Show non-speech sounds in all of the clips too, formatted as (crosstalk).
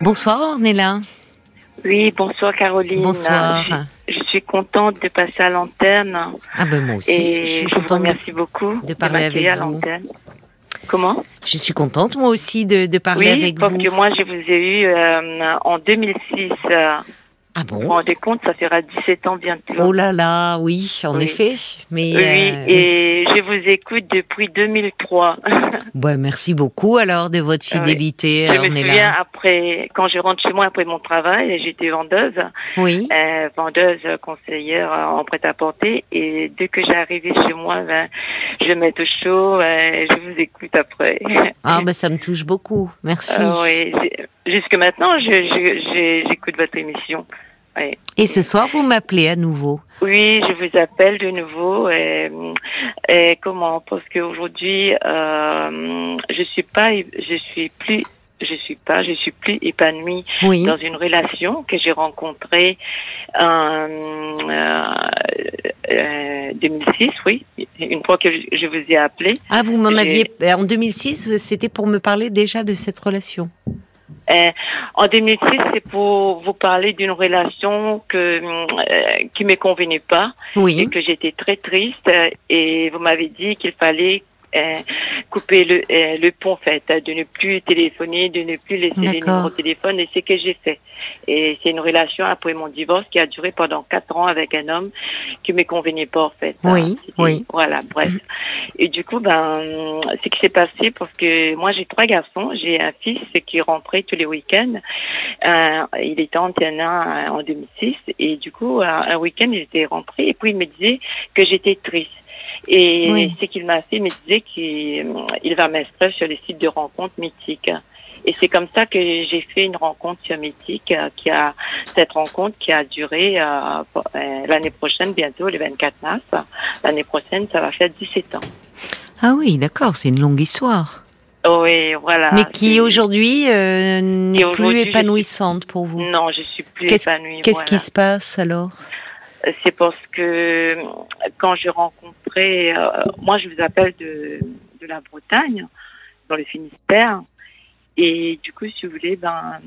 Bonsoir Ornella. Oui, bonsoir Caroline. Bonsoir. Je, je suis contente de passer à l'antenne. Ah ben moi aussi. Et je suis je vous contente. remercie beaucoup de parler avec m'accueillir à vous. l'antenne. Comment? Je suis contente moi aussi de, de parler Oui, avec parce vous. que moi, je vous ai eu euh, en 2006. euh, Ah vous vous bon rendez compte, ça fera 17 ans bientôt. Oh là là, oui, en Oui. effet. Mais oui, euh, et je vous écoute depuis 2003. (laughs) ouais, merci beaucoup alors de votre Ah oui. fidélité, je me Ornella. souviens après, quand je rentre chez moi après mon travail, j'étais vendeuse. Oui. euh, vendeuse conseillère en prêt-à-porter et dès que j'arrivais chez moi ben, je mets au chaud euh, je vous écoute après Ah (laughs) ben ça me touche beaucoup. Merci. Euh, oui, jusque maintenant j'écoute votre émission Oui. Et ce soir vous m'appelez à nouveau. oui je vous appelle de nouveau et, et comment? Parce qu'aujourd'hui euh, je suis pas je suis plus je suis pas je suis plus épanouie Oui. dans une relation que j'ai rencontrée en euh, euh, 2006, oui, une fois que je vous ai appelé. Ah vous m'en aviez en 2006, c'était pour me parler déjà de cette relation. Euh, en 2006, c'est pour vous parler d'une relation que euh, qui me convenait pas et Oui. que j'étais très triste et vous m'avez dit qu'il fallait couper le, euh, le pont en fait, euh, de ne plus téléphoner, de ne plus laisser les numéros de téléphone et c'est ce que j'ai fait. Et c'est une relation après mon divorce qui a duré pendant quatre ans avec un homme qui me convenait pas en fait. Oui, Hein, oui. Voilà, bref. Et du coup, ben, ce qui s'est passé parce que moi j'ai trois garçons, j'ai un fils qui rentrait tous les week-ends. Euh, il était euh, en 2006 et du coup, euh, un week-end il était rentré et puis il me disait que j'étais triste. Et Oui. ce qu'il m'a fait, il me disait qu'il il va m'inscrire sur les sites de rencontres mythiques. Et c'est comme ça que j'ai fait une rencontre sur Mythique, euh, qui a cette rencontre qui a duré euh, euh, l'année prochaine, bientôt le 24 mars. L'année prochaine, ça va faire 17 ans. Ah oui, d'accord, c'est une longue histoire. Oui, voilà. Mais qui aujourd'hui euh, n'est plus épanouissante pour vous? Non, je suis plus épanouie. Qu'est-ce voilà. qui se passe alors? C'est parce que euh, quand j'ai rencontré, euh, moi je vous appelle de, de la Bretagne, dans le Finistère, et du coup, si vous voulez, ben,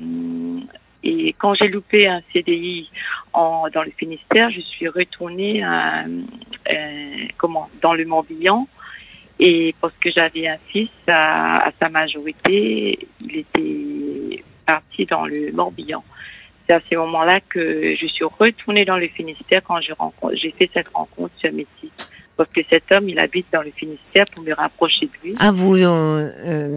et quand j'ai loupé un CDI en, dans le Finistère, je suis retournée à, euh, comment, dans le Morbihan, et parce que j'avais un fils à, à sa majorité, il était parti dans le Morbihan c'est à ce moment-là que je suis retournée dans le Finistère quand j'ai fait cette rencontre sur Métis. Parce que cet homme, il habite dans le Finistère pour me rapprocher de lui. Ah, vous euh, euh,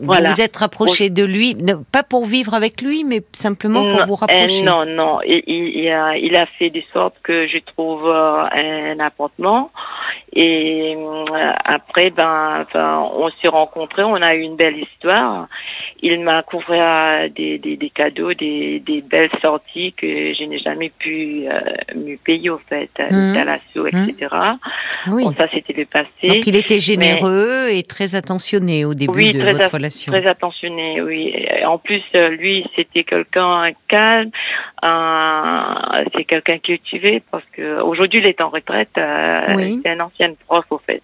vous Voilà. vous êtes rapproché de lui, pas pour vivre avec lui, mais simplement pour vous rapprocher. euh, non, non. Il, a, il a fait de sorte que je trouve euh, un appartement. Et euh, après, ben, on s'est rencontrés, on a eu une belle histoire. Il m'a couvert des, des, des cadeaux, des, des belles sorties que je n'ai jamais pu euh, me payer au fait, Mhm. l'installation, etc. Oui. Bon, ça, c'était le passé. Donc il était généreux et très attentionné au début Oui, de très votre at- relation. Très attentionné, oui. En plus, euh, lui, c'était quelqu'un calme. euh, c'est quelqu'un cultivé parce que aujourd'hui, il est en retraite. euh, Oui. C'est un ancien prof, au fait,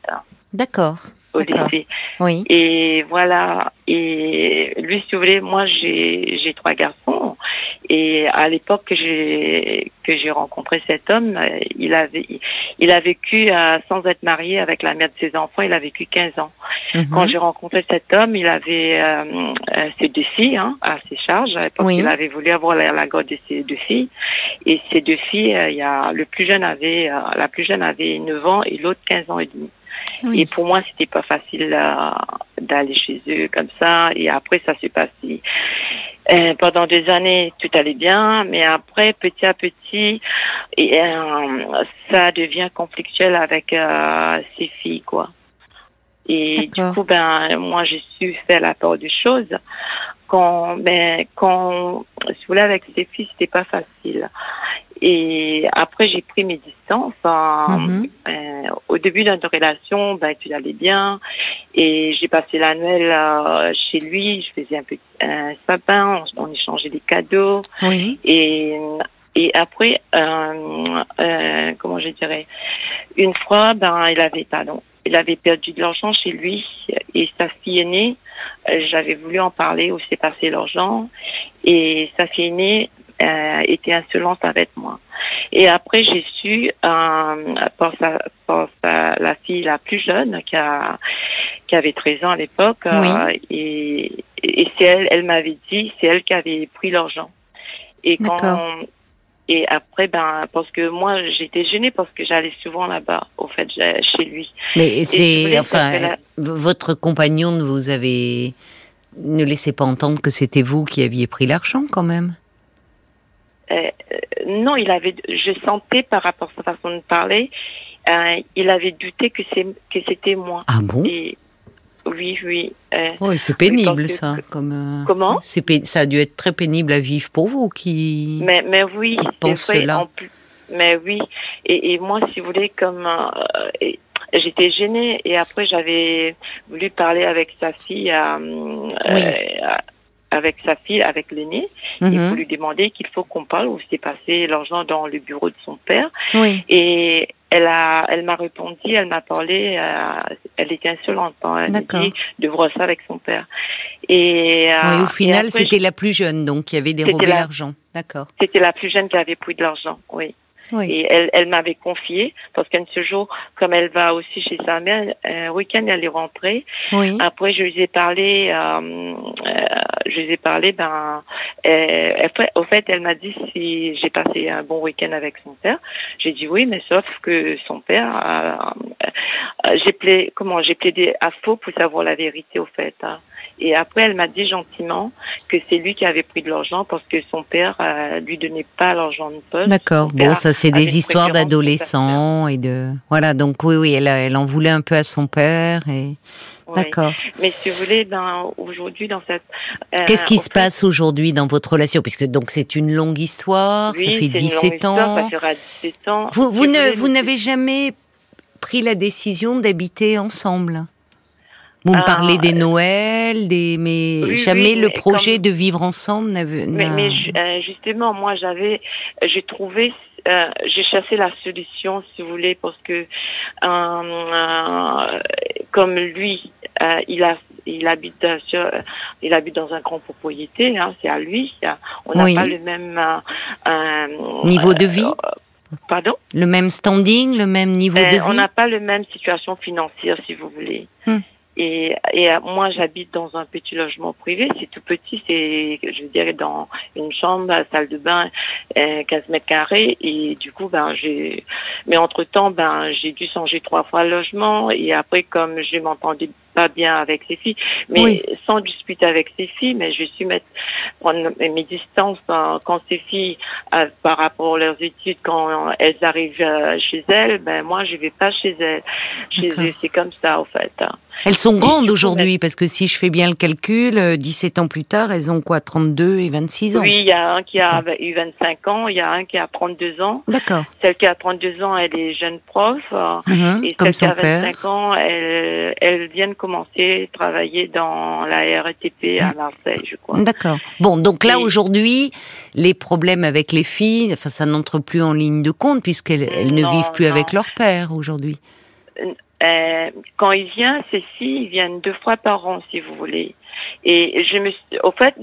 D'accord. Au lycée. Oui. Et voilà. Et lui, si vous voulez, moi, j'ai j'ai trois garçons. Et à l'époque que j'ai que j'ai rencontré cet homme, euh, il avait il a vécu euh, sans être marié avec la mère de ses enfants. Il a vécu 15 ans. Mhm. Quand j'ai rencontré cet homme, il avait euh, euh, ses deux filles hein, à ses charges, parce Oui. qu'il avait voulu avoir la, la garde de ses deux filles. Et ces deux filles, euh, il y a le plus jeune avait euh, la plus jeune avait 9 ans et l'autre 15 ans et demi. Oui. Et pour moi, c'était pas facile euh, d'aller chez eux comme ça. Et après, ça s'est passé. Euh, pendant des années, tout allait bien, mais après, petit à petit, et, euh, ça devient conflictuel avec euh, ses filles, quoi. Et du coup, ben, moi, j'ai su faire la part des choses. Quand, ben, quand, si vous voulez, avec ses filles, c'était pas facile. Et après, j'ai pris mes distances. hein. Mhm. Euh, au début de notre relation, ben, tout allait bien. Et j'ai passé la Noël euh, chez lui. Je faisais un peu un sapin. On, on échangeait des cadeaux. Oui. Et, et après, euh, euh, comment je dirais, une fois, ben, il avait, pardon, il avait perdu de l'argent chez lui et sa fille aînée j'avais voulu en parler où s'est passé l'argent et sa fille euh, était insolente avec moi. Et après, j'ai su euh, pour, sa, la fille la plus jeune qui a qui avait 13 ans à l'époque euh, et, et c'est elle, elle m'avait dit, c'est elle qui avait pris l'argent. Et quand et après, ben, parce que moi, j'étais gênée parce que j'allais souvent là-bas, au fait, chez lui. Mais c'est, enfin, votre compagnon ne vous avait, ne laissait pas entendre que c'était vous qui aviez pris l'argent, quand même. Euh, euh, non, il avait, je sentais par rapport à sa façon de parler, euh, il avait douté que c'est que c'était moi. Ah bon? Oui, oui. oui, c'est pénible ça. Comme, Comment? c'est Ça a dû être très pénible à vivre pour vous qui. Mais, mais oui, c'est vrai. mais oui. Et, et, moi, si vous voulez, comme j'étais gênée et après j'avais voulu parler avec sa fille. Oui avec sa fille, avec l'aîné, il faut mhm. lui demander qu'il faut qu'on parle où s'est passé l'argent dans le bureau de son père. Oui. Et elle a, elle m'a répondu, elle m'a parlé, euh, elle était insolente. Hein, elle dit de voir ça avec son père. Et euh, au final, c'était la plus jeune, donc qui avait dérobé l'argent. D'accord. C'était la plus jeune qui avait pris de l'argent. Oui. Et elle, elle m'avait confié, parce qu'un ce jour, comme elle va aussi chez sa mère, un week-end, elle est rentrée. Oui. Après, je lui ai parlé, euh, euh, je lui ai parlé, ben, euh, au fait, elle m'a dit si j'ai passé un bon week-end avec son père. J'ai dit oui, mais sauf que son père, j'ai plaidé, comment, j'ai plaidé à faux pour savoir la vérité, au fait. Hein. Et après, elle m'a dit gentiment que c'est lui qui avait pris de l'argent parce que son père euh, lui donnait pas l'argent de poste. D'accord. Bon, ça c'est des histoires d'adolescents et de voilà. Donc oui, oui, elle, elle en voulait un peu à son père et. D'accord. Mais si vous voulez, ben, aujourd'hui, dans cette. Euh, Qu'est-ce qui se passe aujourd'hui dans votre relation? Puisque donc c'est une longue histoire, ça fait 17 ans. ça fera 17 ans. Vous, vous, ne, vous n'avez jamais pris la décision d'habiter ensemble? Vous me ah, parlez des Noëls, des mais jamais le projet de vivre ensemble n'avait. Mais, mais, euh, justement, moi, j'avais, j'ai trouvé, euh, j'ai chassé la solution, si vous voulez, parce que euh, comme lui, il a, il habite sur, il habite dans un grand propriété, hein, c'est à lui. On n'a pas le même niveau de vie. Pardon? Le même standing, le même niveau de vie? On n'a pas le même situation financière, si vous voulez. Hmm. Et, et euh, moi, j'habite dans un petit logement privé. C'est tout petit. C'est, je dirais, dans une chambre, salle de bain, euh, 15 mètres carrés. Et du coup, ben, j'ai. Mais entre temps, ben, j'ai dû changer trois fois le logement. Et après, comme je m'entendais pas bien avec ses filles, mais sans disputer avec ses filles, mais je suis mettre prendre mes distances quand ses filles euh, par rapport à leurs études quand elles arrivent euh, chez elles, ben moi je vais pas chez elles. Chez eux, c'est comme ça en fait. Elles sont grandes aujourd'hui parce que si je fais bien le calcul, 17 euh, ans plus tard, elles ont quoi 32 et 26 ans? Oui, il y a un qui a eu 25 ans, il y a un qui a 32 ans. D'accord. Celle qui a 32 ans, elle est jeune prof mhm, et celle qui a 25 ans, elle elle vient commencer à travailler dans la RATP à Marseille, je crois. D'accord. Bon, donc là aujourd'hui, les problèmes avec les filles, enfin ça n'entre plus en ligne de compte puisqu'elles ne vivent plus avec leur père aujourd'hui. Euh, quand il vient, ces filles viennent deux fois par an, si vous voulez. Et je me, au fait,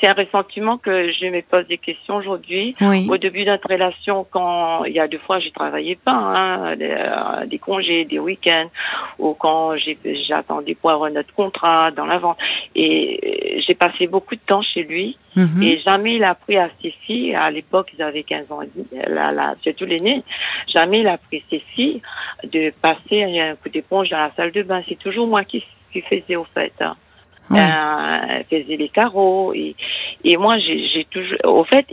c'est un ressentiment que je me pose des questions aujourd'hui. Au début de notre relation, quand il y a deux fois, j'ai travaillé pas, hein, des, euh, des, congés, des week-ends, ou quand j'attendais pour avoir notre contrat dans la vente. Et j'ai passé beaucoup de temps chez lui. Mhm. Et jamais il a pris à ses filles, à l'époque ils avaient 15 ans, là, là, surtout l'aîné, jamais il a pris ses filles de passer un coup d'éponge dans la salle de bain. C'est toujours moi qui, qui faisais au fait. Hein euh, faisait les carreaux et, et moi j'ai toujours au fait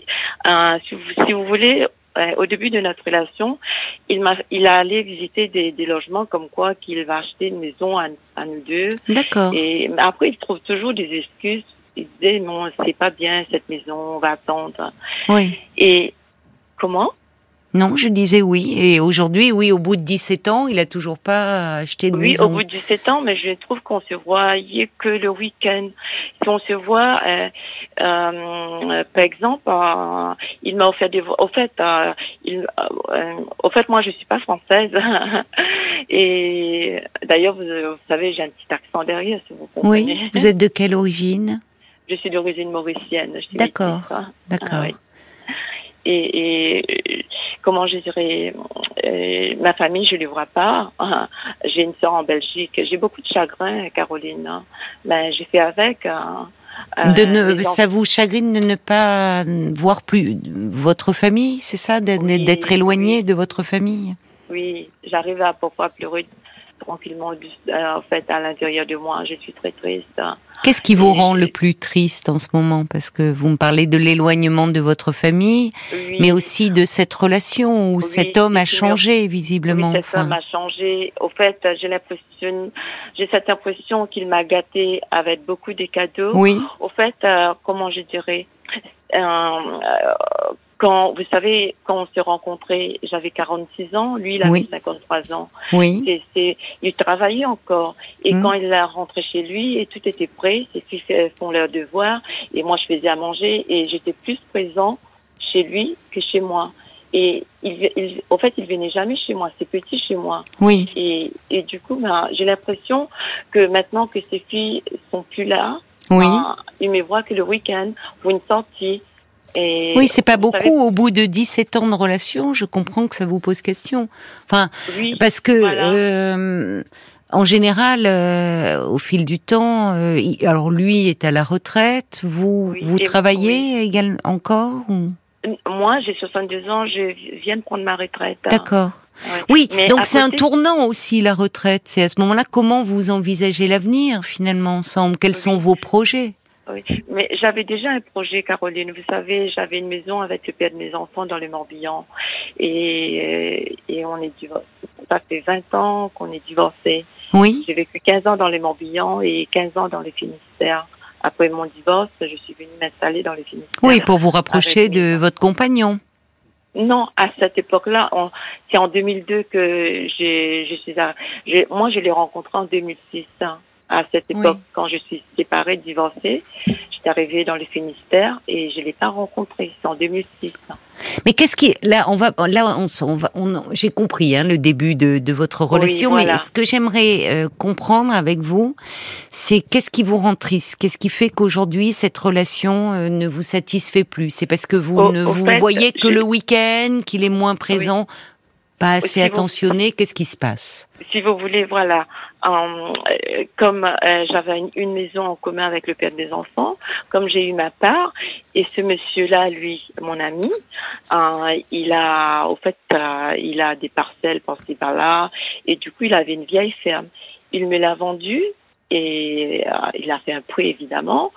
euh, si, vous, si vous voulez euh, au début de notre relation, il m'a, il a allé visiter des, des logements comme quoi qu'il va acheter une maison à, à nous deux. D'accord. Et après, il trouve toujours des excuses. Il disait non, c'est pas bien cette maison, on va attendre. Oui. Et comment? Non, je disais oui. Et aujourd'hui, oui, au bout de 17 ans, il a toujours pas acheté de maison. Oui, au bout de 17 ans, mais je trouve qu'on se voyait que le week-end. Si on se voit, euh, euh, par exemple, euh, il m'a offert des... Au fait, euh, il, euh, au fait, moi, je suis pas française. (laughs) Et d'ailleurs, vous, vous, savez, j'ai un petit accent derrière, si vous comprenez. Oui, vous êtes de quelle origine? Je suis d'origine mauricienne. D'accord, d'accord. Ah, oui. Et, et comment je dirais, euh, ma famille, je ne les vois pas. (laughs) J'ai une soeur en Belgique. J'ai beaucoup de chagrin, Caroline. Mais j'ai fait avec. Euh, de ne, ça vous chagrine de ne pas voir plus votre famille, c'est ça, d'être oui, éloigné oui. de votre famille? Oui, j'arrive à parfois pleurer tranquillement euh, en fait à l'intérieur de moi. Je suis très triste. Qu'est-ce qui vous rend le plus triste en ce moment? Parce que vous me parlez de l'éloignement de votre famille, oui. mais aussi de cette relation où oui, cet homme a changé visiblement. Oui, cet homme a changé. Au fait, j'ai l'impression, j'ai cette impression qu'il m'a gâté avec beaucoup de cadeaux. Oui. Au fait, euh, comment je dirais euh, quand vous savez, quand on s'est rencontrés, j'avais 46 ans, lui il avait oui. 53 ans. Oui. Et c'est, il travaillait encore. Et mmh. quand il est rentré chez lui, et tout était prêt, ses fils font leur devoir, et moi je faisais à manger, et j'étais plus présent chez lui que chez moi. Et il, il, au fait, il venait jamais chez moi. C'est petit chez moi. Oui. Et, et du coup, ben, j'ai l'impression que maintenant que ses filles sont plus là, oui. ben, il me voit que le week-end pour une sortie. Et oui, c'est pas beaucoup. Savez... Au bout de 17 ans de relation, je comprends que ça vous pose question. Enfin, oui, parce que voilà. euh, en général, euh, au fil du temps, euh, il, alors lui est à la retraite. Vous oui, vous travaillez également encore ou... Moi, j'ai 62 ans. Je viens de prendre ma retraite. D'accord. Ouais. Oui, Mais donc c'est côté... un tournant aussi la retraite. C'est à ce moment-là comment vous envisagez l'avenir finalement ensemble? Quels sont vos projets? Oui, mais j'avais déjà un projet, Caroline. Vous savez, j'avais une maison avec le père de mes enfants dans le Morbihan. Et, et on est divorcés. Ça fait 20 ans qu'on est divorcés. Oui. J'ai vécu 15 ans dans le Morbihan et 15 ans dans les Finistère. Après mon divorce, je suis venue m'installer dans les Finistère. Oui, pour vous rapprocher de mes... votre compagnon. Non, à cette époque-là, c'est en 2002 que j'ai, je suis, à, moi je l'ai rencontré en 2006. Hein à cette époque, oui. quand je suis séparée, divorcée. J'étais arrivée dans le Finistère et je l'ai pas rencontré. C'est en 2006. Mais qu'est-ce qui là on va là on, on on, j'ai compris hein, le début de, de votre relation. Oui, voilà. Mais ce que j'aimerais euh, comprendre avec vous, c'est qu'est-ce qui vous rend triste? Qu'est-ce qui fait qu'aujourd'hui cette relation euh, ne vous satisfait plus? C'est parce que vous au, ne au vous fait, voyez que je... le week-end, qu'il est moins présent. Oui pas assez si attentionné, vous... qu'est-ce qui se passe? Si vous voulez, voilà, comme euh, j'avais une, une, maison en commun avec le père des enfants, comme j'ai eu ma part, et ce monsieur-là, lui, mon ami, euh, il a, au fait, il a des parcelles par-ci par-là, et du coup, il avait une vieille ferme. Il me l'a vendue et il a fait un prix évidemment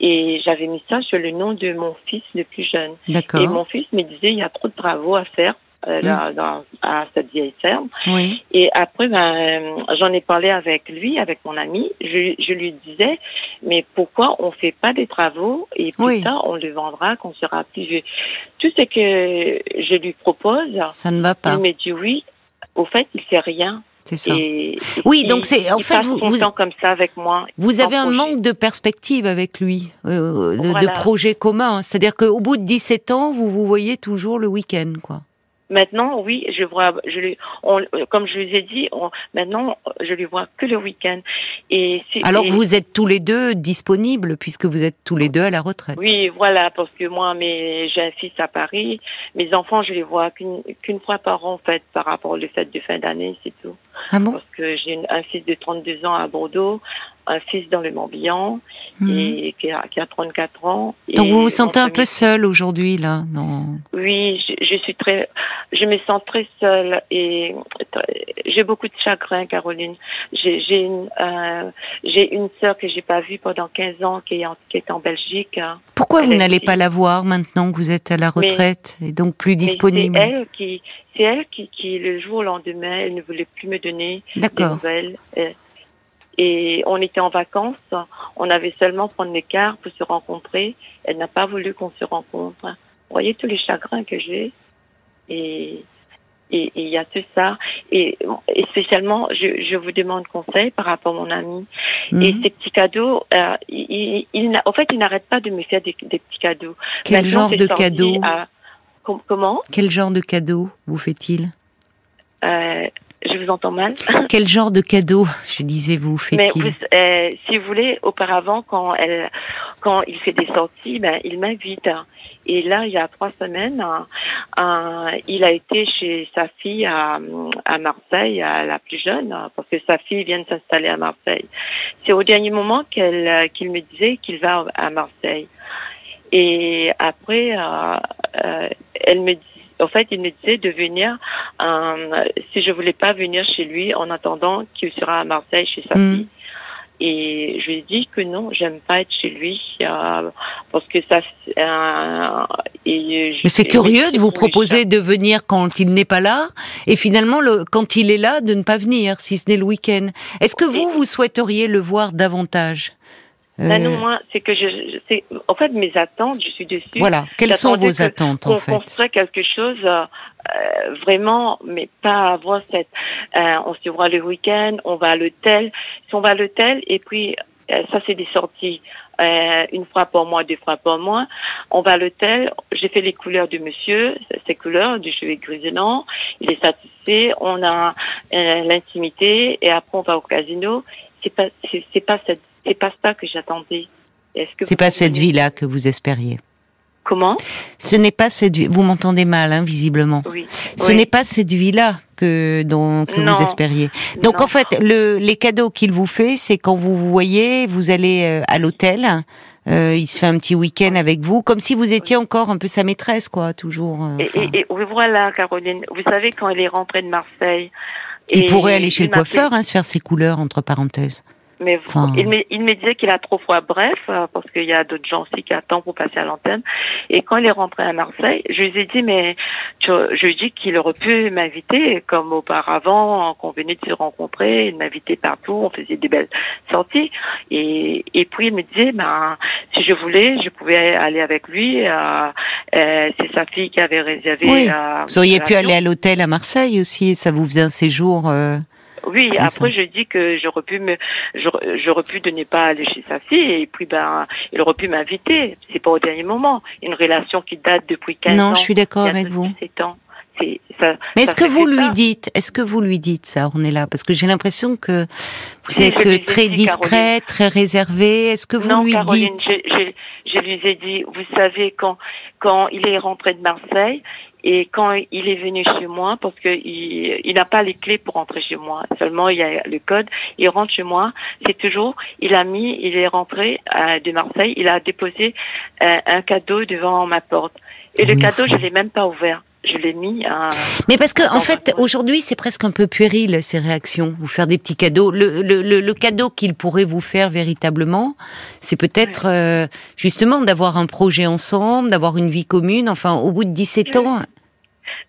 et j'avais mis ça sur le nom de mon fils le plus jeune. Et mon fils me disait il y a trop de travaux à faire euh, mmh. dans, à cette vieille ferme. Oui. Et après, ben, j'en ai parlé avec lui, avec mon ami. Je, je lui disais, mais pourquoi on fait pas des travaux et plus oui. tard on le vendra quand on sera plus vieux. Tout ce que je lui propose, ça ne va pas. Il me dit oui. Au fait, il fait rien. C'est ça. Et, oui, il, donc c'est en fait vous, vous comme ça avec moi. Vous avez un projet. manque de perspective avec lui, euh, de, voilà. de projet commun. C'est-à-dire qu'au bout de 17 ans, vous vous voyez toujours le week-end, quoi. Maintenant, oui, je vois, je on, comme je vous ai dit, on, maintenant, je lui vois que le week-end. Et alors et, vous êtes tous les deux disponibles puisque vous êtes tous les deux à la retraite. Oui, voilà, parce que moi, mes, j'ai un fils à Paris, mes enfants, je les vois qu'une qu'une fois par an en fait, par rapport au fait de fin d'année, c'est tout. Ah bon? Parce que j'ai un fils de 32 ans à Bordeaux, un fils dans le Morbihan mmh. et qui a, qui a 34 ans. Donc vous vous sentez un peu seule aujourd'hui là, non Oui, je, je, suis très, je me sens très seule et j'ai beaucoup de chagrin, Caroline. J'ai une, euh, j'ai une sœur que j'ai pas vue pendant 15 ans qui est en, qui est en Belgique. Pourquoi vous n'allez pas la voir maintenant que vous êtes à la retraite mais, et donc plus disponible C'est elle qui, c'est elle qui, qui, le jour au lendemain, elle ne voulait plus me donner des nouvelles. Et on était en vacances, on avait seulement prendre les cars pour se rencontrer. Elle n'a pas voulu qu'on se rencontre. Vous voyez tous les chagrins que j'ai Et et il y a tout ça. Et, et spécialement, je, je, vous demande conseil par rapport à mon ami. Mhm. Et ces petits cadeaux, euh, il, il, en fait, il n'arrête pas de me faire des, des petits cadeaux. Quel genre de cadeaux Comment? Quel genre de cadeaux vous fait-il? Euh, je vous entends mal. (laughs) Quel genre de cadeau, je disais, vous fait-il euh, Si vous voulez, auparavant, quand elle, quand il fait des sorties, ben, il m'invite. Et là, il y a trois semaines, euh, il a été chez sa fille à, à Marseille, à la plus jeune, parce que sa fille vient de s'installer à Marseille. C'est au dernier moment qu'elle, qu'il me disait qu'il va à Marseille. Et après, euh, euh elle me dit en fait, il me disait de venir, euh, si je voulais pas venir chez lui en attendant qu'il sera à Marseille chez sa mm. fille. Et je lui ai dit que non, j'aime pas être chez lui euh, parce que ça. Euh, et Mais c'est curieux de vous proposer de venir quand il n'est pas là et finalement le, quand il est là de ne pas venir, si ce n'est le week-end. Est-ce que vous vous souhaiteriez le voir davantage? Euh... non, moi, c'est que je, c'est, en fait, mes attentes, je suis dessus. Voilà. Quelles sont vos attentes, en fait? Quelque chose, euh, vraiment, mais pas avoir cette, euh, on se voit le week-end, on va à l'hôtel. Si on va à l'hôtel, et puis, euh, ça, c'est des sorties. Euh, une fois par mois, deux fois par mois. On va à l'hôtel. J'ai fait les couleurs du monsieur, ses couleurs, du cheveu grisonnant. Il est satisfait. On a l'intimité et après on va au casino. C'est pas, c'est pas cette c'est pas ça que j'attendais. C'est pas cette vie-là que vous espériez. Comment? Ce n'est pas cette vie. Vous m'entendez mal, hein, visiblement. Oui. Ce n'est pas cette vie-là que dont que vous espériez. Donc en fait, le, les cadeaux qu'il vous fait, c'est quand vous vous voyez, vous allez euh, à l'hôtel. Euh, il se fait un petit week-end avec vous, comme si vous étiez encore un peu sa maîtresse, quoi, toujours. Euh, et, et, voilà, Caroline. Vous savez quand il est rentré de Marseille. Il pourrait aller chez le coiffeur, hein, se faire ses couleurs entre parenthèses. Mais il, me, il me disait qu'il a trop froid. Bref, euh, parce qu'il y a d'autres gens aussi qui attendent pour passer à l'antenne. Et quand il est rentré à Marseille, je lui ai dit, mais je, lui ai dit qu'il aurait pu m'inviter comme auparavant, qu'on venait de se rencontrer, il m'invitait partout, on faisait des belles sorties. Et, et puis il me disait, ben, si je voulais, je pouvais aller avec lui. Euh, euh, c'est sa fille qui avait réservé. Oui. Vous auriez pu aller à l'hôtel à Marseille aussi, ça vous faisait un séjour. Oui, après je dis que j'aurais pu me, j'aurais pu de ne pas aller chez sa fille et puis ben, il aurait pu m'inviter. C'est pas au dernier moment. Une relation qui date depuis 15 ans. Non, je suis d'accord avec vous. Ans. Ça, Mais est-ce que vous lui dites, est-ce que vous lui dites ça, on est là? Parce que j'ai l'impression que vous êtes très discret, très réservé. Est-ce que vous non, lui Caroline, dites? je, je, je, lui ai dit, vous savez, quand, quand il est rentré de Marseille, et quand il est venu chez moi, parce que il, il n'a pas les clés pour rentrer chez moi, seulement il y a le code, il rentre chez moi, c'est toujours, il a mis, il est rentré euh, de Marseille, il a déposé euh, un cadeau devant ma porte. Et le cadeau, je l'ai même pas ouvert je l'ai mis à... Mais parce que en fait, aujourd'hui, c'est presque un peu puéril ces réactions. Vous faire des petits cadeaux. Le, le, le, cadeau qu'il pourrait vous faire véritablement, c'est peut-être euh, justement d'avoir un projet ensemble, d'avoir une vie commune. Enfin, au bout de 17 ans,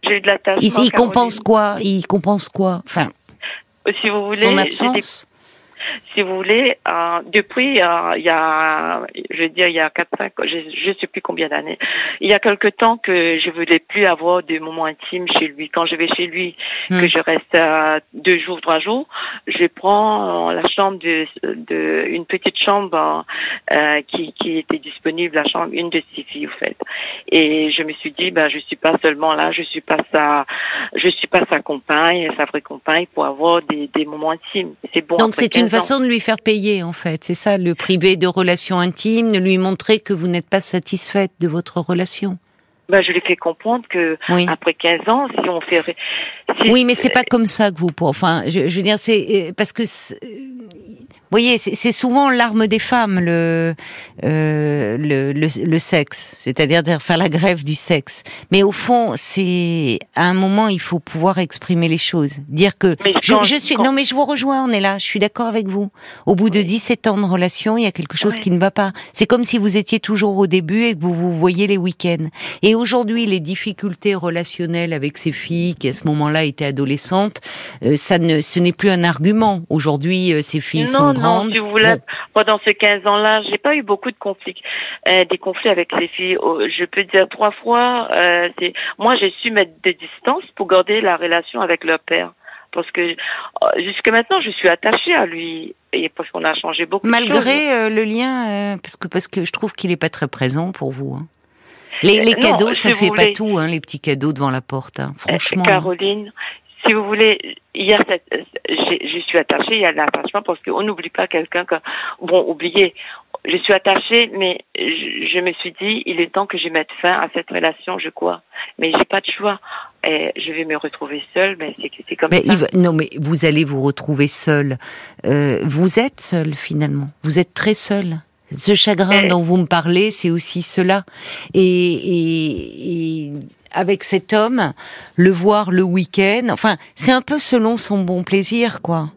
j'ai eu de l'attachement. Il, il compense quoi? Il compense quoi? Enfin, si vous voulez, son absence? Si vous voulez, euh, depuis euh, il y a, je veux dire, il y a quatre cinq, je, ne sais plus combien d'années, il y a quelque temps que je voulais plus avoir de moments intimes chez lui. Quand je vais chez lui, hmm. que je reste euh, deux jours, trois jours, je prends la chambre de, de une petite chambre euh, qui, qui était disponible, la chambre une de ses filles, en fait. Et je me suis dit, ben je suis pas seulement là, je suis pas sa, je suis pas sa compagne, sa vraie compagne, pour avoir des, des moments intimes. C'est bon. Donc c'est une façon de lui faire payer, en fait. C'est ça, le privé de relations intimes, de lui montrer que vous n'êtes pas satisfaite de votre relation. Ben, je lui fais comprendre que après 15 ans, si on fait, oui, mais c'est pas comme ça que vous, enfin, je, je veux dire, c'est euh, parce que vous voyez, c'est souvent l'arme des femmes, le, euh, le, le, sexe, c'est-à-dire faire la grève du sexe. Mais au fond, c'est à un moment, il faut pouvoir exprimer les choses, dire que je, suis. Non, mais je vous rejoins, on est là, je suis d'accord avec vous. Au bout de 17 ans de relation, il y a quelque chose qui ne va pas. C'est comme si vous étiez toujours au début et que vous vous voyez les week-ends. Et aujourd'hui, les difficultés relationnelles avec ces filles qui à ce moment-là étaient adolescentes, euh, ça ne, ce n'est plus un argument. Aujourd'hui, euh, ces filles sont non, si vous voulez, pendant ces 15 ans-là, j'ai pas eu beaucoup de conflits, euh, des conflits avec les filles. Oh, je peux dire trois fois. Euh, c'est moi, j'ai su mettre des distances pour garder la relation avec leur père, parce que euh, jusque maintenant, je suis attachée à lui et parce qu'on a changé beaucoup. Malgré euh, le lien, parce que parce que je trouve qu'il est pas très présent pour vous. Hein. Les, les cadeaux, ça fait pas tout, hein, les petits cadeaux devant la porte. Hein, franchement. Caroline, si vous voulez, il y a cette, je suis attachée, il y a l'attachement parce qu'on n'oublie pas quelqu'un que, bon, oubliez, je suis attachée, mais je, me suis dit, il est temps que je mette fin à cette relation, je crois. Mais j'ai pas de choix. Et je vais me retrouver seule, mais c'est comme mais ça. non, mais vous allez vous retrouver seule. Euh, vous êtes seule finalement. Vous êtes très seule. Ce chagrin dont vous me parlez, c'est aussi cela. Et, et, et avec cet homme, le voir le week-end. Enfin, c'est un peu selon son bon plaisir, quoi.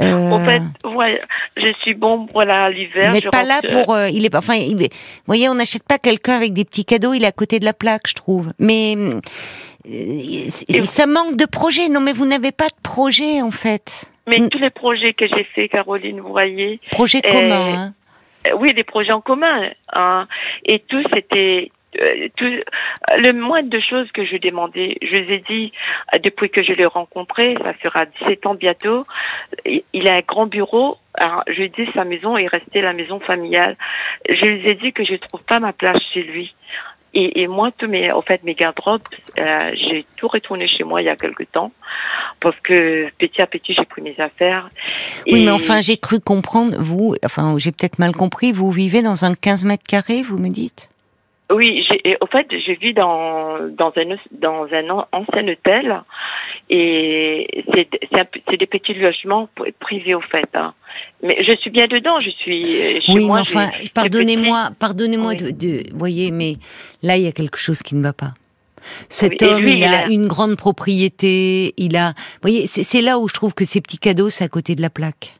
Euh... En fait, ouais, je suis bon, voilà, l'hiver. Il n'est pas là pour, euh, il est pas, enfin, il, vous voyez, on n'achète pas quelqu'un avec des petits cadeaux, il est à côté de la plaque, je trouve. Mais euh, ça manque de projet. Non, mais vous n'avez pas de projet, en fait. Mais tous les projets que j'ai fait, Caroline, vous voyez. Projets communs, hein. Oui, des projets en commun. Hein. Et tout, c'était euh, tout, le moins de choses que je demandais, je lui ai dit, euh, depuis que je l'ai rencontré, ça fera 17 ans bientôt, il a un grand bureau, alors, je lui ai dit sa maison est restée la maison familiale. Je lui ai dit que je trouve pas ma place chez lui. Et, et moi, tous mes, en fait, mes garde-robes, euh, j'ai tout retourné chez moi il y a quelque temps, parce que petit à petit, j'ai pris mes affaires. Oui, mais enfin, j'ai cru comprendre, vous, enfin, j'ai peut-être mal compris, vous vivez dans un 15 mètres carrés, vous me dites? Oui, j'ai, au fait, je vis dans dans un dans un ancien hôtel et c'est c'est des petits logements privés au fait. Hein. Mais je suis bien dedans, je suis chez oui, moi. mais enfin, pardonnez-moi, pardonnez-moi de, de, voyez, mais là il y a quelque chose qui ne va pas. Cet homme, il, a, une grande propriété, il a, voyez, c'est là où je trouve que ces petits cadeaux, c'est à côté de la plaque.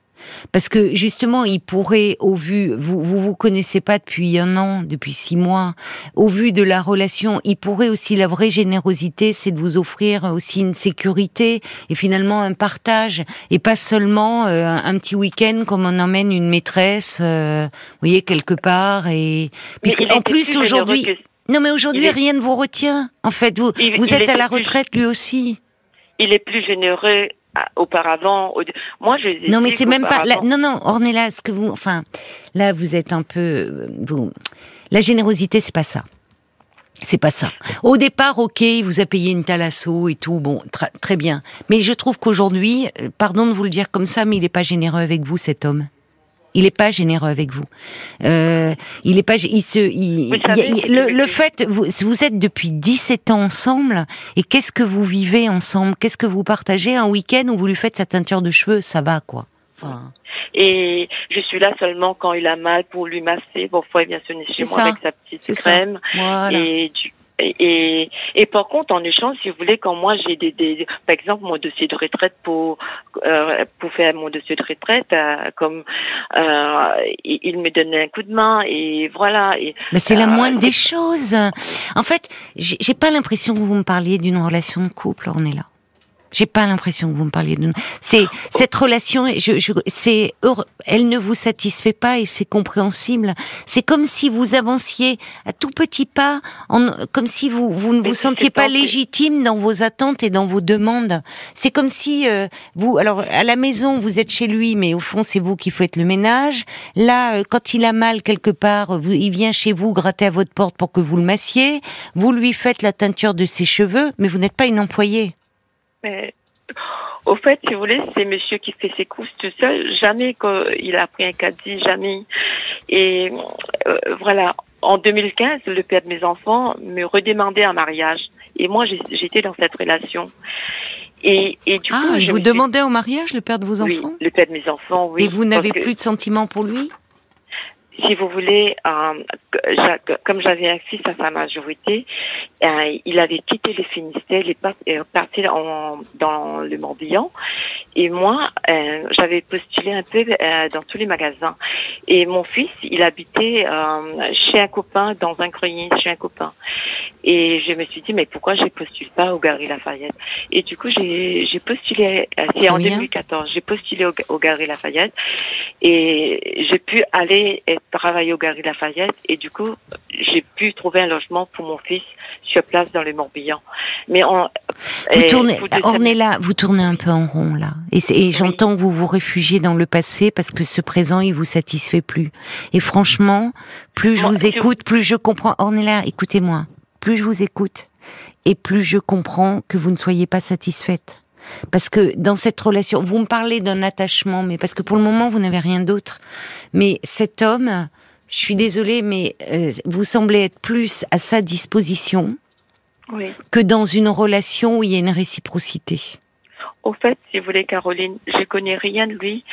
Parce que justement, il pourrait, au vu, vous, vous vous connaissez pas depuis un an, depuis six mois, au vu de la relation, il pourrait aussi la vraie générosité, c'est de vous offrir aussi une sécurité et finalement un partage et pas seulement euh, un petit week-end comme on emmène une maîtresse, euh, vous voyez quelque part et puisque en plus aujourd'hui. Non, mais aujourd'hui, rien ne vous retient. En fait, vous, vous êtes à la retraite lui aussi. Il est plus généreux auparavant. Moi, je. Non, mais c'est même pas. non, non, Ornella, ce que vous, enfin, là, vous êtes un peu, vous, la générosité, c'est pas ça. C'est pas ça. Au départ, ok, il vous a payé une thalasso et tout, bon, très bien. Mais je trouve qu'aujourd'hui, euh, pardon de vous le dire comme ça, mais il n'est pas généreux avec vous, cet homme. Il n'est pas généreux avec vous. Euh, il est pas. Il se. le, le, fait, vous, vous êtes depuis 17 ans ensemble, et qu'est-ce que vous vivez ensemble? Qu'est-ce que vous partagez? Un week-end où vous lui faites sa teinture de cheveux Ça va, quoi. Enfin... Et je suis là seulement quand il a mal pour lui masser. Parfois, il vient sonner chez moi avec sa petite crème. Voilà. Et du et, et par contre, en échange, si vous voulez, quand moi j'ai des, des, par exemple, mon dossier de retraite pour euh, pour faire mon dossier de retraite, euh, comme euh, il, me donnait un coup de main et voilà. Et, Mais c'est la euh, moindre des choses. En fait, j'ai pas l'impression que vous me parliez d'une relation de couple. On est là. J'ai pas l'impression que vous me parliez de. C'est cette relation. Je, je c'est elle ne vous satisfait pas et c'est compréhensible. C'est comme si vous avanciez à tout petit pas, en, comme si vous vous ne vous sentiez pas légitime dans vos attentes et dans vos demandes. C'est comme si euh, vous, alors à la maison vous êtes chez lui, mais au fond c'est vous qui faites le ménage. Là, euh, quand il a mal quelque part, vous, il vient chez vous gratter à votre porte pour que vous le massiez. Vous lui faites la teinture de ses cheveux, mais vous n'êtes pas une employée. Mais au fait, si vous voulez, c'est monsieur qui fait ses courses tout seul. Jamais qu'il a pris un caddie, jamais. Et euh, voilà, en 2015, le père de mes enfants me redemandait un mariage. Et moi, j'étais dans cette relation. Et, et du ah, coup, il vous demandait en mariage, le père de vos enfants? Oui, le père de mes enfants, oui. Et vous n'avez plus de sentiments pour lui? Si vous voulez, euh, comme j'avais un fils à sa majorité, euh, il avait quitté le Finistère, il est parti en, dans le Morbihan. Et moi, euh, j'avais postulé un peu euh, dans tous les magasins. Et mon fils, il habitait euh, chez un copain, dans un grenier chez un copain. Et je me suis dit, mais pourquoi je postule pas au Gary Lafayette? Et du coup, j'ai postulé, euh, c'est en 2014, j'ai postulé au, au, Gary Lafayette et j'ai pu aller travailler au Gary Lafayette et du coup, j'ai pu trouver un logement pour mon fils sur place dans le Morbihan. Mais on, vous tournez, est là, vous tournez un peu en rond là. Et, et j'entends que vous vous réfugiez dans le passé parce que ce présent il vous satisfait plus. Et franchement, plus je vous écoute, plus je comprends. Là, écoutez-moi. Plus je vous écoute et plus je comprends que vous ne soyez pas satisfaite. Parce que dans cette relation, vous me parlez d'un attachement, mais parce que pour le moment vous n'avez rien d'autre. Mais cet homme, je suis désolée, mais euh, vous semblez être plus à sa disposition que dans une relation où il y a une réciprocité. Au fait, si vous voulez, Caroline, je connais rien de lui.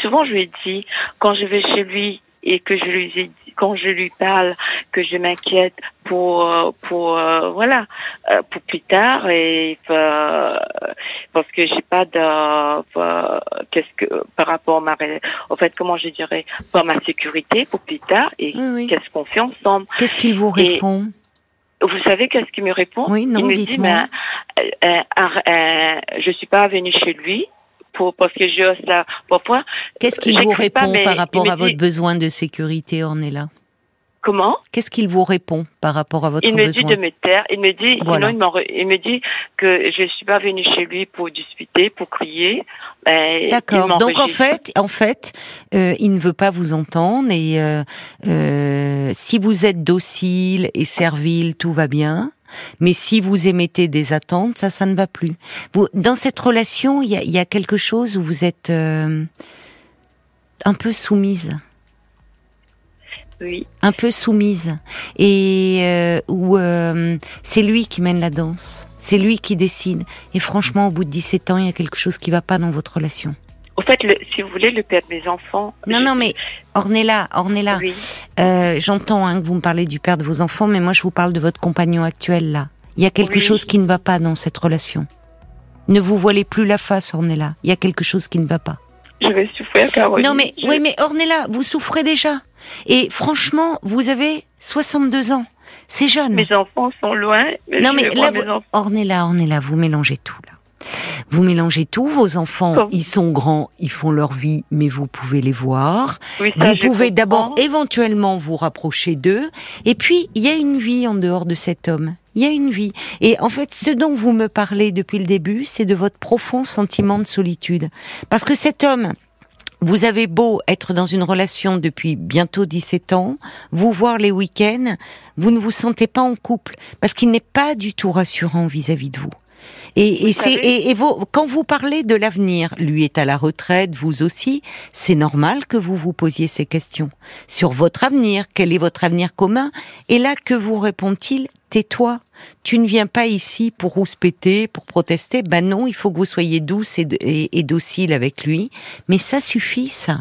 Souvent, je lui ai dit, quand je vais chez lui et que je lui ai dit, quand je lui parle, que je m'inquiète pour, euh, pour, euh, voilà, euh, pour plus tard et parce que j'ai pas de, qu'est-ce que, par rapport à ma, au fait, comment je dirais, pour ma sécurité pour plus tard et qu'est-ce qu'on fait ensemble. Qu'est-ce qu'il vous répond? vous savez qu'est-ce qu'il me répond? Oui, non, Il me dit, ben, euh, euh, je suis pas venue chez lui pour parce que je ça parfois. Qu'est-ce qu'il vous répond par rapport à votre besoin de sécurité, là Comment? Qu'est-ce qu'il vous répond par rapport à votre besoin Il me dit de me taire. Il me dit, il, me dit que je suis pas venue chez lui pour discuter, pour crier. D'accord. Donc en fait, en fait, euh, il ne veut pas vous entendre et euh, euh, si vous êtes docile et servile, tout va bien. Mais si vous émettez des attentes, ça, ça ne va plus. Vous, dans cette relation, il y a, y a, quelque chose où vous êtes un peu soumise un peu soumise, et euh, où euh, c'est lui qui mène la danse, c'est lui qui décide. Et franchement, au bout de 17 ans, il y a quelque chose qui va pas dans votre relation. Au fait, si vous voulez, le père de mes enfants. Non, non, mais Ornella, Ornella, oui. euh, j'entends hein, que vous me parlez du père de vos enfants, mais moi je vous parle de votre compagnon actuel là. Il y a quelque chose qui ne va pas dans cette relation. Ne vous voilez plus la face, Ornella. Il y a quelque chose qui ne va pas. Je vais souffrir, Caroline. Non, mais, oui, mais Ornella, vous souffrez déjà. Et franchement, vous avez 62 ans. C'est jeune. Mes enfants sont loin. non, mais là, vous, Ornella, Ornella, vous mélangez tout, là. Vous mélangez tout, vos enfants, ils sont grands, ils font leur vie, mais vous pouvez les voir. vous pouvez d'abord éventuellement vous rapprocher d'eux. Et puis, il y a une vie en dehors de cet homme. Il y a une vie. Et en fait, ce dont vous me parlez depuis le début, c'est de votre profond sentiment de solitude. Parce que cet homme, vous avez beau être dans une relation depuis bientôt 17 ans, vous voir les week-ends, vous ne vous sentez pas en couple parce qu'il n'est pas du tout rassurant vis-à-vis de vous. Et, et c'est et, vous, quand vous parlez de l'avenir, lui est à la retraite, vous aussi, c'est normal que vous vous posiez ces questions sur votre avenir. Quel est votre avenir commun? Et là, que vous répond-il? Tais-toi. Tu ne viens pas ici pour rouspéter, pour protester. Ben non, il faut que vous soyez douce et, et docile avec lui. Mais ça suffit, ça.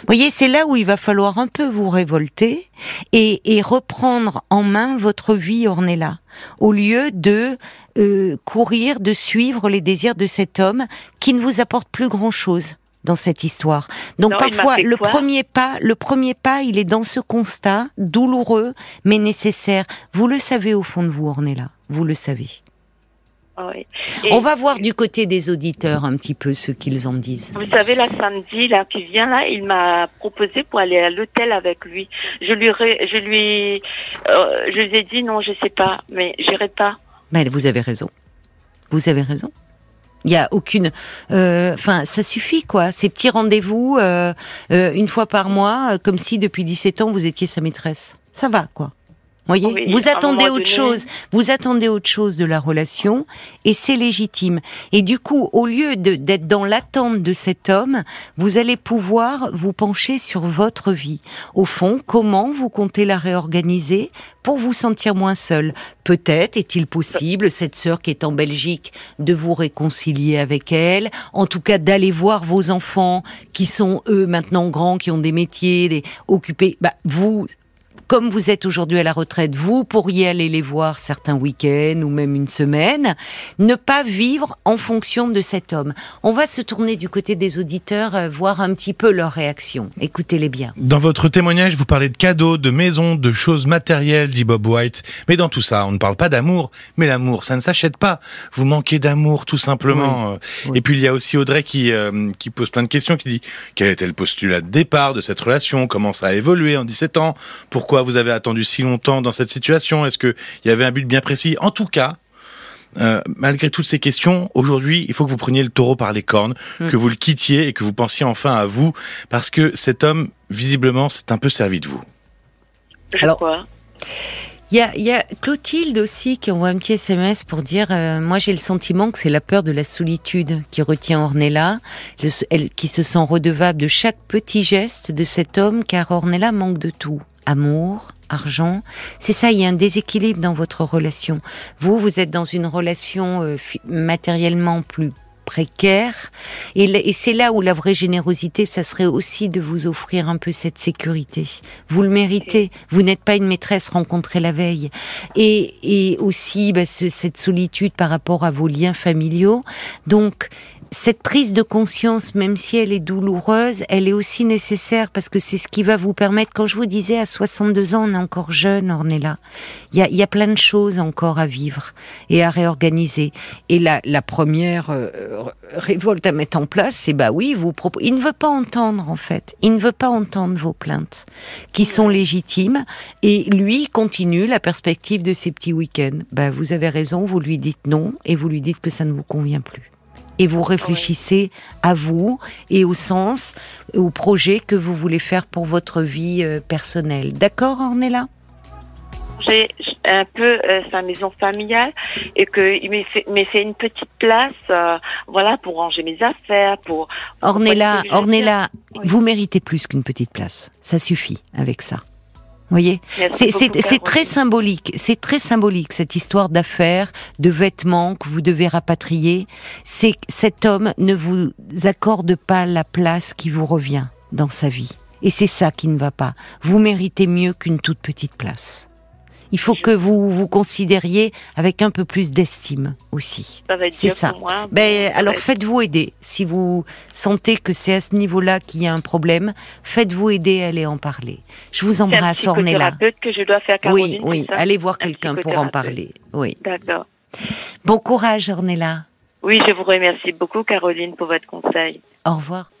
Vous voyez, c'est là où il va falloir un peu vous révolter et, et reprendre en main votre vie Ornella, au lieu de euh, courir, de suivre les désirs de cet homme qui ne vous apporte plus grand-chose dans cette histoire. Donc parfois le premier pas, le premier pas, il est dans ce constat douloureux mais nécessaire. Vous le savez au fond de vous Ornella, vous le savez. On va voir du côté des auditeurs un petit peu ce qu'ils en disent. Vous savez, la samedi, là, qui vient, là, il m'a proposé pour aller à l'hôtel avec lui. Je lui, je lui, euh, je lui ai dit non, je sais pas, mais j'irai pas. Mais vous avez raison. Vous avez raison. Il y a aucune, euh, enfin, ça suffit quoi. Ces petits rendez-vous euh, une fois par mois, comme si depuis 17 ans vous étiez sa maîtresse. Ça va quoi voyez, vous attendez autre chose, vous attendez autre chose de la relation, et c'est légitime. Et du coup, au lieu d'être dans l'attente de cet homme, vous allez pouvoir vous pencher sur votre vie. Au fond, comment vous comptez la réorganiser pour vous sentir moins seul? Peut-être est-il possible, cette sœur qui est en Belgique, de vous réconcilier avec elle, en tout cas d'aller voir vos enfants qui sont eux maintenant grands, qui ont des métiers, des occupés. Bah, vous comme vous êtes aujourd'hui à la retraite, vous pourriez aller les voir certains week-ends ou même une semaine, ne pas vivre en fonction de cet homme. On va se tourner du côté des auditeurs, euh, voir un petit peu leur réaction. Écoutez-les bien. Dans votre témoignage, vous parlez de cadeaux, de maisons, de choses matérielles, dit Bob White. Mais dans tout ça, on ne parle pas d'amour. Mais l'amour, ça ne s'achète pas. Vous manquez d'amour, tout simplement. Euh. Et puis il y a aussi Audrey qui, euh, qui pose plein de questions, qui dit quel était le postulat de départ de cette relation, comment ça a évolué en 17 ans, pourquoi vous avez attendu si longtemps dans cette situation, est-ce qu'il y avait un but bien précis? En tout cas, euh, malgré toutes ces questions, aujourd'hui, il faut que vous preniez le taureau par les cornes, hmm. que vous le quittiez et que vous pensiez enfin à vous, parce que cet homme, visiblement, s'est un peu servi de vous. Alors, il y a, y a, Clotilde aussi qui envoie un petit SMS pour dire euh, moi j'ai le sentiment que c'est la peur de la solitude qui retient Ornella, elle, qui se sent redevable de chaque petit geste de cet homme car Ornella manque de tout amour, argent. C'est ça, il y a un déséquilibre dans votre relation. Vous, vous êtes dans une relation euh, matériellement plus précaire. Et, c'est là où la vraie générosité, ça serait aussi de vous offrir un peu cette sécurité. Vous le méritez. Vous n'êtes pas une maîtresse rencontrée la veille. Et, aussi bah, cette solitude par rapport à vos liens familiaux. Donc, cette prise de conscience, même si elle est douloureuse, elle est aussi nécessaire parce que c'est ce qui va vous permettre, quand je vous disais à 62 ans, on est encore jeune, Ornella, il y a, y a plein de choses encore à vivre et à réorganiser. Et la, la première euh, révolte à mettre en place, c'est bah oui, vous il ne veut pas entendre en fait, il ne veut pas entendre vos plaintes qui sont légitimes et lui continue la perspective de ses petits week-ends. Bah vous avez raison, vous lui dites non et vous lui dites que ça ne vous convient plus et vous réfléchissez à vous et au sens, au projet que vous voulez faire pour votre vie euh, personnelle. D'accord, Ornella? J'ai un peu euh, sa maison familiale et qu'il m'ait fait, fait, une petite place, euh, voilà, pour ranger mes affaires, pour. Ornella, Ornella, vous méritez plus qu'une petite place. Ça suffit avec ça voyez C'est très symbolique, c'est très symbolique cette histoire d'affaires, de vêtements que vous devez rapatrier. C'est cet homme ne vous accorde pas la place qui vous revient dans sa vie. Et c'est ça qui ne va pas. Vous méritez mieux qu'une toute petite place il faut que vous vous considériez avec un peu plus d'estime aussi. C'est ça. Moi, ben, alors faites-vous aider. Si vous sentez que c'est à ce niveau-là qu'il y a un problème, faites-vous aider à aller en parler. Je vous embrasse, Ornella. que je dois faire, Oui, oui. Allez voir quelqu'un pour en parler. Oui. D'accord. Bon courage, Ornella. Oui, je vous remercie beaucoup, Caroline, pour votre conseil. Au revoir.